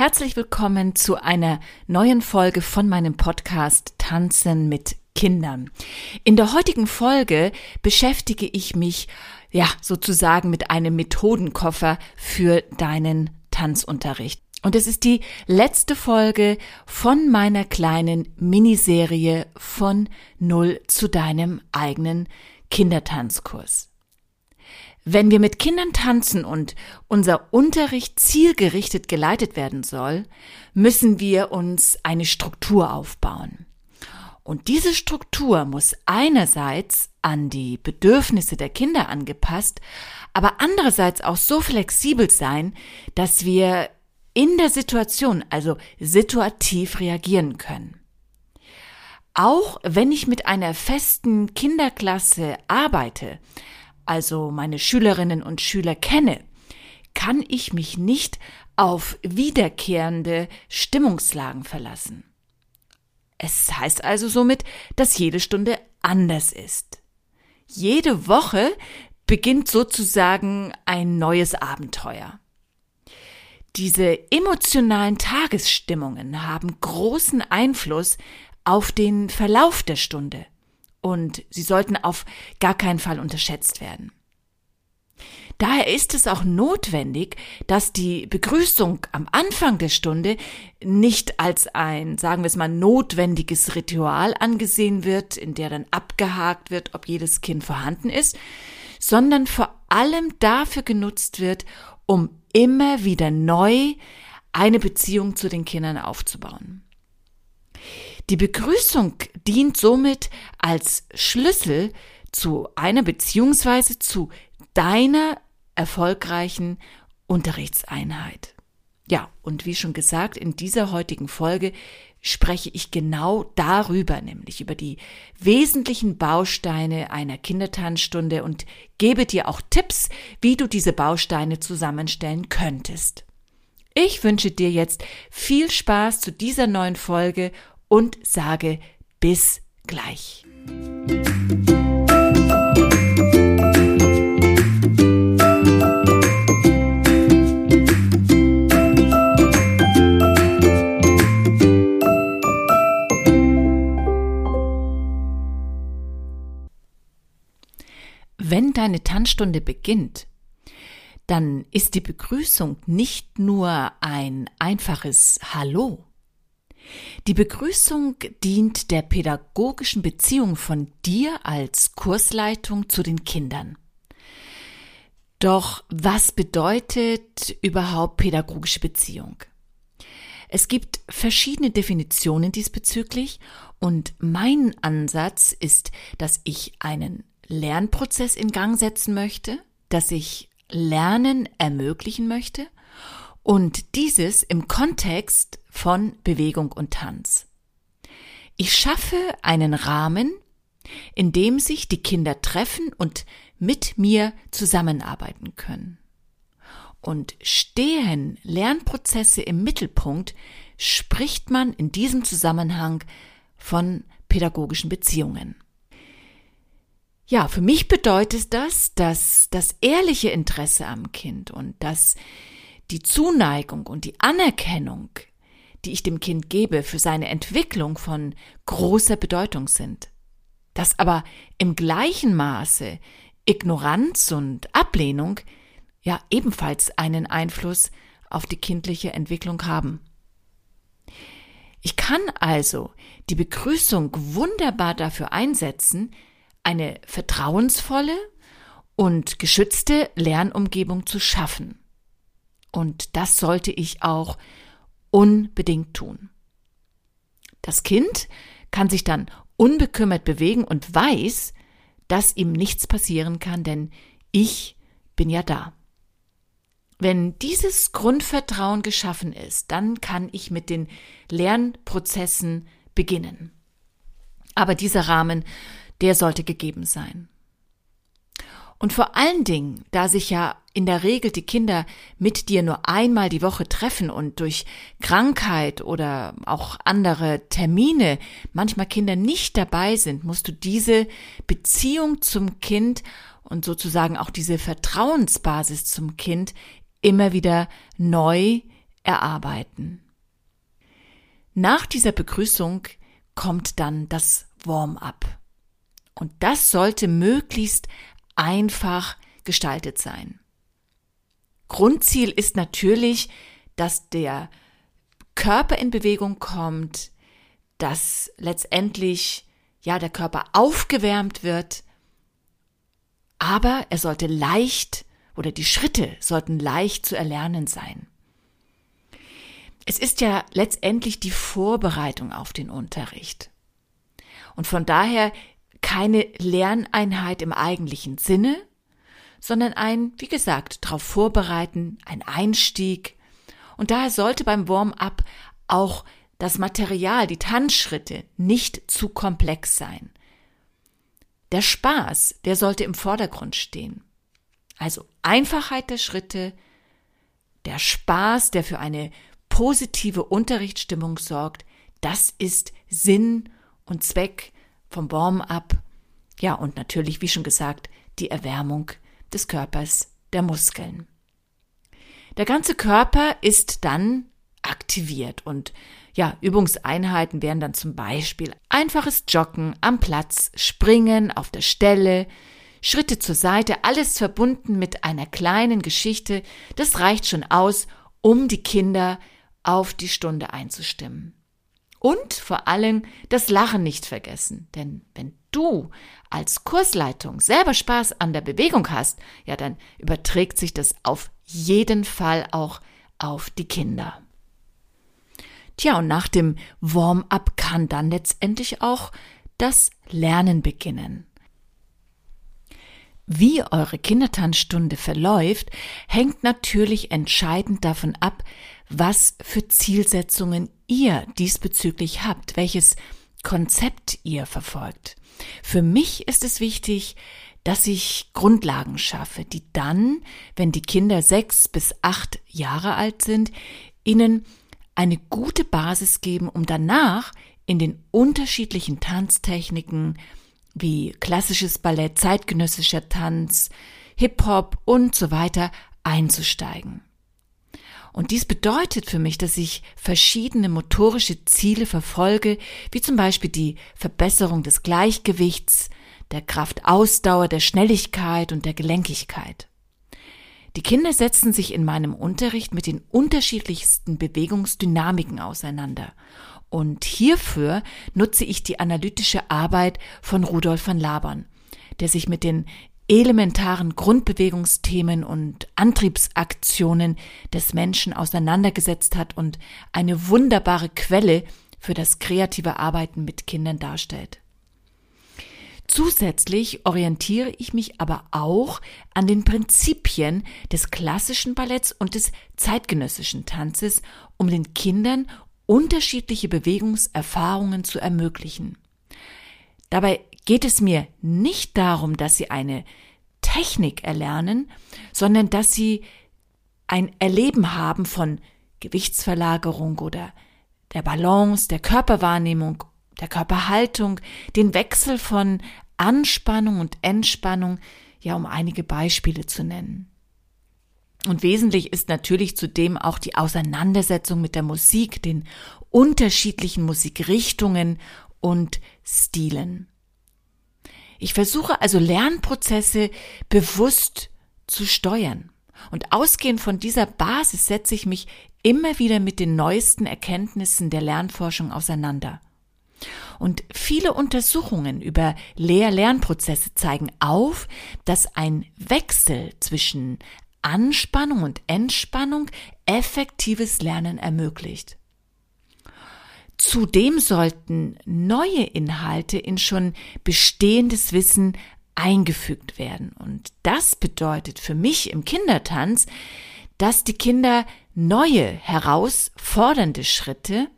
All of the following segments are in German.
Herzlich willkommen zu einer neuen Folge von meinem Podcast Tanzen mit Kindern. In der heutigen Folge beschäftige ich mich ja sozusagen mit einem Methodenkoffer für deinen Tanzunterricht. Und es ist die letzte Folge von meiner kleinen Miniserie von Null zu deinem eigenen Kindertanzkurs. Wenn wir mit Kindern tanzen und unser Unterricht zielgerichtet geleitet werden soll, müssen wir uns eine Struktur aufbauen. Und diese Struktur muss einerseits an die Bedürfnisse der Kinder angepasst, aber andererseits auch so flexibel sein, dass wir in der Situation, also situativ reagieren können. Auch wenn ich mit einer festen Kinderklasse arbeite, also meine Schülerinnen und Schüler kenne, kann ich mich nicht auf wiederkehrende Stimmungslagen verlassen. Es heißt also somit, dass jede Stunde anders ist. Jede Woche beginnt sozusagen ein neues Abenteuer. Diese emotionalen Tagesstimmungen haben großen Einfluss auf den Verlauf der Stunde und sie sollten auf gar keinen Fall unterschätzt werden. Daher ist es auch notwendig, dass die Begrüßung am Anfang der Stunde nicht als ein, sagen wir es mal, notwendiges Ritual angesehen wird, in der dann abgehakt wird, ob jedes Kind vorhanden ist, sondern vor allem dafür genutzt wird, um immer wieder neu eine Beziehung zu den Kindern aufzubauen. Die Begrüßung dient somit als Schlüssel zu einer beziehungsweise zu deiner erfolgreichen Unterrichtseinheit. Ja, und wie schon gesagt, in dieser heutigen Folge spreche ich genau darüber, nämlich über die wesentlichen Bausteine einer Kindertanzstunde und gebe dir auch Tipps, wie du diese Bausteine zusammenstellen könntest. Ich wünsche dir jetzt viel Spaß zu dieser neuen Folge und sage bis gleich. Wenn deine Tanzstunde beginnt, dann ist die Begrüßung nicht nur ein einfaches Hallo, die Begrüßung dient der pädagogischen Beziehung von dir als Kursleitung zu den Kindern. Doch was bedeutet überhaupt pädagogische Beziehung? Es gibt verschiedene Definitionen diesbezüglich und mein Ansatz ist, dass ich einen Lernprozess in Gang setzen möchte, dass ich Lernen ermöglichen möchte und dieses im Kontext von Bewegung und Tanz. Ich schaffe einen Rahmen, in dem sich die Kinder treffen und mit mir zusammenarbeiten können. Und stehen Lernprozesse im Mittelpunkt, spricht man in diesem Zusammenhang von pädagogischen Beziehungen. Ja, für mich bedeutet das, dass das ehrliche Interesse am Kind und das die Zuneigung und die Anerkennung, die ich dem Kind gebe für seine Entwicklung von großer Bedeutung sind. Dass aber im gleichen Maße Ignoranz und Ablehnung ja ebenfalls einen Einfluss auf die kindliche Entwicklung haben. Ich kann also die Begrüßung wunderbar dafür einsetzen, eine vertrauensvolle und geschützte Lernumgebung zu schaffen. Und das sollte ich auch unbedingt tun. Das Kind kann sich dann unbekümmert bewegen und weiß, dass ihm nichts passieren kann, denn ich bin ja da. Wenn dieses Grundvertrauen geschaffen ist, dann kann ich mit den Lernprozessen beginnen. Aber dieser Rahmen, der sollte gegeben sein. Und vor allen Dingen, da sich ja in der Regel die Kinder mit dir nur einmal die Woche treffen und durch Krankheit oder auch andere Termine manchmal Kinder nicht dabei sind, musst du diese Beziehung zum Kind und sozusagen auch diese Vertrauensbasis zum Kind immer wieder neu erarbeiten. Nach dieser Begrüßung kommt dann das Warm-up. Und das sollte möglichst einfach gestaltet sein. Grundziel ist natürlich, dass der Körper in Bewegung kommt, dass letztendlich ja der Körper aufgewärmt wird, aber er sollte leicht oder die Schritte sollten leicht zu erlernen sein. Es ist ja letztendlich die Vorbereitung auf den Unterricht. Und von daher keine Lerneinheit im eigentlichen Sinne, sondern ein, wie gesagt, darauf vorbereiten, ein Einstieg. Und daher sollte beim Warm-up auch das Material, die Tanzschritte nicht zu komplex sein. Der Spaß, der sollte im Vordergrund stehen. Also Einfachheit der Schritte, der Spaß, der für eine positive Unterrichtsstimmung sorgt, das ist Sinn und Zweck vom Warm-up. Ja, und natürlich, wie schon gesagt, die Erwärmung des Körpers, der Muskeln. Der ganze Körper ist dann aktiviert und ja, Übungseinheiten wären dann zum Beispiel einfaches Joggen am Platz, Springen auf der Stelle, Schritte zur Seite, alles verbunden mit einer kleinen Geschichte. Das reicht schon aus, um die Kinder auf die Stunde einzustimmen. Und vor allem das Lachen nicht vergessen, denn wenn du als Kursleitung selber Spaß an der Bewegung hast, ja, dann überträgt sich das auf jeden Fall auch auf die Kinder. Tja, und nach dem Warm-up kann dann letztendlich auch das Lernen beginnen. Wie eure Kindertanzstunde verläuft, hängt natürlich entscheidend davon ab, was für Zielsetzungen ihr diesbezüglich habt, welches Konzept ihr verfolgt. Für mich ist es wichtig, dass ich Grundlagen schaffe, die dann, wenn die Kinder sechs bis acht Jahre alt sind, ihnen eine gute Basis geben, um danach in den unterschiedlichen Tanztechniken wie klassisches Ballett, zeitgenössischer Tanz, Hip-Hop und so weiter einzusteigen. Und dies bedeutet für mich, dass ich verschiedene motorische Ziele verfolge, wie zum Beispiel die Verbesserung des Gleichgewichts, der Kraftausdauer, der Schnelligkeit und der Gelenkigkeit. Die Kinder setzen sich in meinem Unterricht mit den unterschiedlichsten Bewegungsdynamiken auseinander. Und hierfür nutze ich die analytische Arbeit von Rudolf van Labern, der sich mit den elementaren Grundbewegungsthemen und Antriebsaktionen des Menschen auseinandergesetzt hat und eine wunderbare Quelle für das kreative Arbeiten mit Kindern darstellt. Zusätzlich orientiere ich mich aber auch an den Prinzipien des klassischen Balletts und des zeitgenössischen Tanzes, um den Kindern unterschiedliche Bewegungserfahrungen zu ermöglichen. Dabei geht es mir nicht darum, dass sie eine Technik erlernen, sondern dass sie ein Erleben haben von Gewichtsverlagerung oder der Balance, der Körperwahrnehmung der Körperhaltung, den Wechsel von Anspannung und Entspannung, ja, um einige Beispiele zu nennen. Und wesentlich ist natürlich zudem auch die Auseinandersetzung mit der Musik, den unterschiedlichen Musikrichtungen und Stilen. Ich versuche also Lernprozesse bewusst zu steuern. Und ausgehend von dieser Basis setze ich mich immer wieder mit den neuesten Erkenntnissen der Lernforschung auseinander. Und viele Untersuchungen über Lehr-Lernprozesse zeigen auf, dass ein Wechsel zwischen Anspannung und Entspannung effektives Lernen ermöglicht. Zudem sollten neue Inhalte in schon bestehendes Wissen eingefügt werden. Und das bedeutet für mich im Kindertanz, dass die Kinder neue, herausfordernde Schritte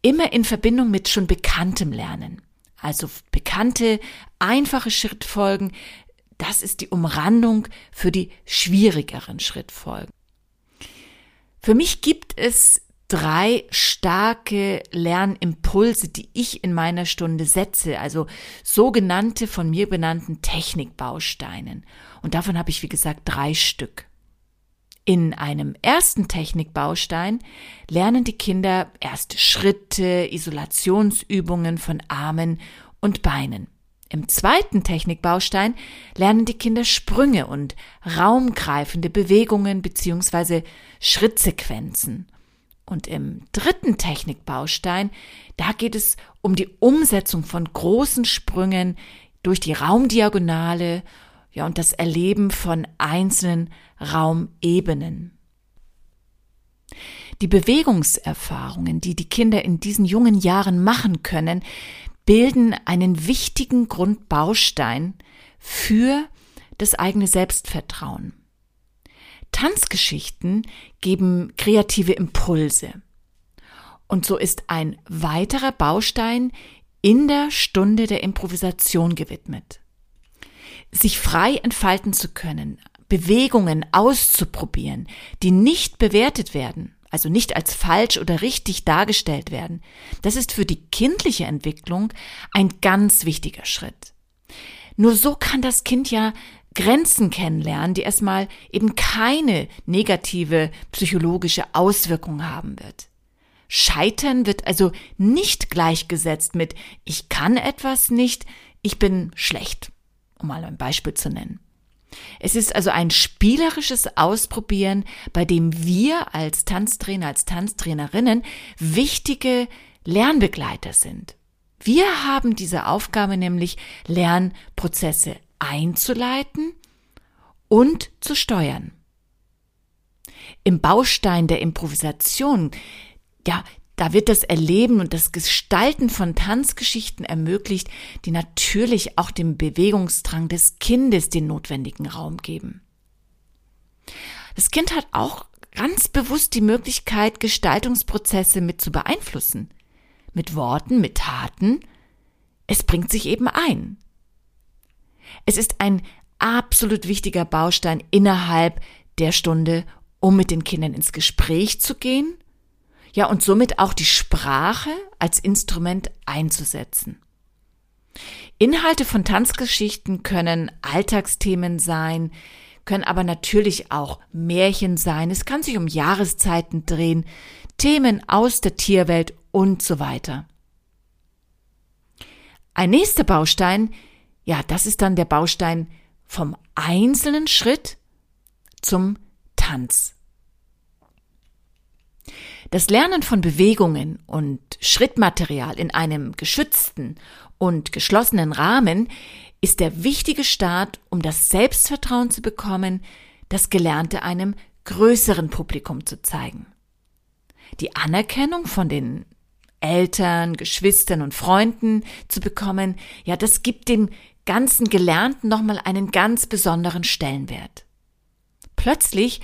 immer in Verbindung mit schon bekanntem Lernen. Also bekannte, einfache Schrittfolgen, das ist die Umrandung für die schwierigeren Schrittfolgen. Für mich gibt es drei starke Lernimpulse, die ich in meiner Stunde setze, also sogenannte von mir benannten Technikbausteinen. Und davon habe ich, wie gesagt, drei Stück. In einem ersten Technikbaustein lernen die Kinder erste Schritte, Isolationsübungen von Armen und Beinen. Im zweiten Technikbaustein lernen die Kinder Sprünge und raumgreifende Bewegungen bzw. Schrittsequenzen. Und im dritten Technikbaustein, da geht es um die Umsetzung von großen Sprüngen durch die Raumdiagonale, ja, und das Erleben von einzelnen Raumebenen. Die Bewegungserfahrungen, die die Kinder in diesen jungen Jahren machen können, bilden einen wichtigen Grundbaustein für das eigene Selbstvertrauen. Tanzgeschichten geben kreative Impulse. Und so ist ein weiterer Baustein in der Stunde der Improvisation gewidmet. Sich frei entfalten zu können, Bewegungen auszuprobieren, die nicht bewertet werden, also nicht als falsch oder richtig dargestellt werden, das ist für die kindliche Entwicklung ein ganz wichtiger Schritt. Nur so kann das Kind ja Grenzen kennenlernen, die erstmal eben keine negative psychologische Auswirkung haben wird. Scheitern wird also nicht gleichgesetzt mit ich kann etwas nicht, ich bin schlecht, um mal ein Beispiel zu nennen. Es ist also ein spielerisches Ausprobieren, bei dem wir als Tanztrainer, als Tanztrainerinnen wichtige Lernbegleiter sind. Wir haben diese Aufgabe nämlich, Lernprozesse einzuleiten und zu steuern. Im Baustein der Improvisation, ja, da wird das Erleben und das Gestalten von Tanzgeschichten ermöglicht, die natürlich auch dem Bewegungsdrang des Kindes den notwendigen Raum geben. Das Kind hat auch ganz bewusst die Möglichkeit, Gestaltungsprozesse mit zu beeinflussen. Mit Worten, mit Taten. Es bringt sich eben ein. Es ist ein absolut wichtiger Baustein innerhalb der Stunde, um mit den Kindern ins Gespräch zu gehen ja, und somit auch die Sprache als Instrument einzusetzen. Inhalte von Tanzgeschichten können Alltagsthemen sein, können aber natürlich auch Märchen sein, es kann sich um Jahreszeiten drehen, Themen aus der Tierwelt und so weiter. Ein nächster Baustein, ja, das ist dann der Baustein vom einzelnen Schritt zum Tanz. Das Lernen von Bewegungen und Schrittmaterial in einem geschützten und geschlossenen Rahmen ist der wichtige Start, um das Selbstvertrauen zu bekommen, das Gelernte einem größeren Publikum zu zeigen. Die Anerkennung von den Eltern, Geschwistern und Freunden zu bekommen, ja, das gibt dem ganzen Gelernten nochmal einen ganz besonderen Stellenwert. Plötzlich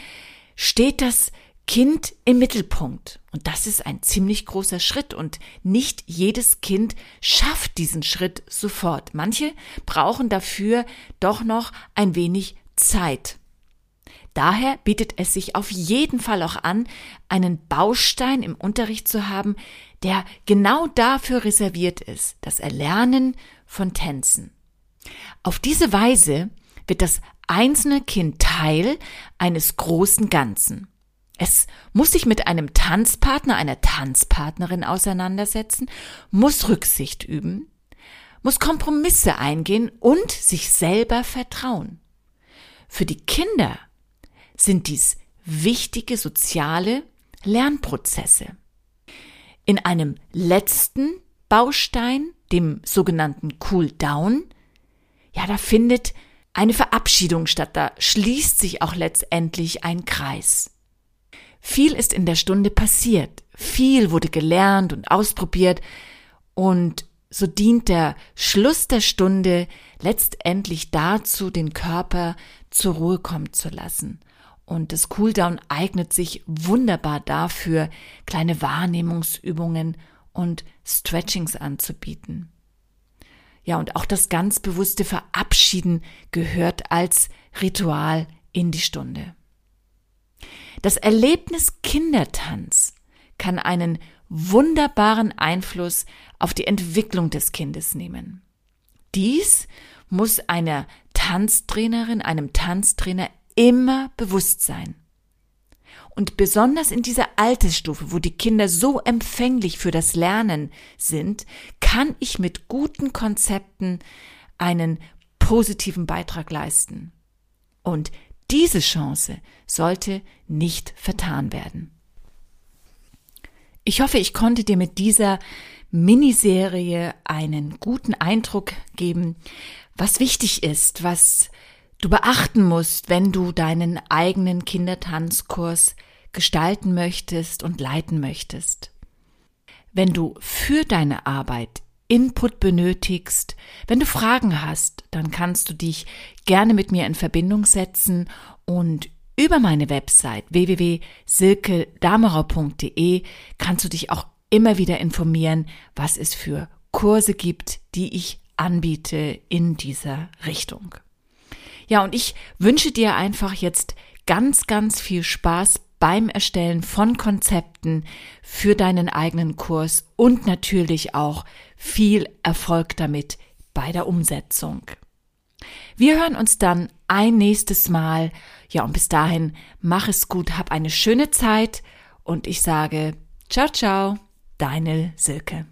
steht das Kind im Mittelpunkt. Und das ist ein ziemlich großer Schritt und nicht jedes Kind schafft diesen Schritt sofort. Manche brauchen dafür doch noch ein wenig Zeit. Daher bietet es sich auf jeden Fall auch an, einen Baustein im Unterricht zu haben, der genau dafür reserviert ist, das Erlernen von Tänzen. Auf diese Weise wird das einzelne Kind Teil eines großen Ganzen. Es muss sich mit einem Tanzpartner, einer Tanzpartnerin auseinandersetzen, muss Rücksicht üben, muss Kompromisse eingehen und sich selber vertrauen. Für die Kinder sind dies wichtige soziale Lernprozesse. In einem letzten Baustein, dem sogenannten Cool Down, ja, da findet eine Verabschiedung statt, da schließt sich auch letztendlich ein Kreis. Viel ist in der Stunde passiert, viel wurde gelernt und ausprobiert und so dient der Schluss der Stunde letztendlich dazu, den Körper zur Ruhe kommen zu lassen. Und das Cooldown eignet sich wunderbar dafür, kleine Wahrnehmungsübungen und Stretchings anzubieten. Ja, und auch das ganz bewusste Verabschieden gehört als Ritual in die Stunde. Das Erlebnis Kindertanz kann einen wunderbaren Einfluss auf die Entwicklung des Kindes nehmen. Dies muss einer Tanztrainerin, einem Tanztrainer immer bewusst sein. Und besonders in dieser Altersstufe, wo die Kinder so empfänglich für das Lernen sind, kann ich mit guten Konzepten einen positiven Beitrag leisten. Und diese Chance sollte nicht vertan werden. Ich hoffe, ich konnte dir mit dieser Miniserie einen guten Eindruck geben, was wichtig ist, was du beachten musst, wenn du deinen eigenen Kindertanzkurs gestalten möchtest und leiten möchtest. Wenn du für deine Arbeit Input benötigst, wenn du Fragen hast, dann kannst du dich gerne mit mir in Verbindung setzen und über meine Website www.silkedamerau.de kannst du dich auch immer wieder informieren, was es für Kurse gibt, die ich anbiete in dieser Richtung. Ja, und ich wünsche dir einfach jetzt ganz, ganz viel Spaß beim Erstellen von Konzepten für deinen eigenen Kurs und natürlich auch viel Erfolg damit bei der Umsetzung. Wir hören uns dann ein nächstes Mal. Ja, und bis dahin, mach es gut, hab eine schöne Zeit und ich sage, ciao, ciao, deine Silke.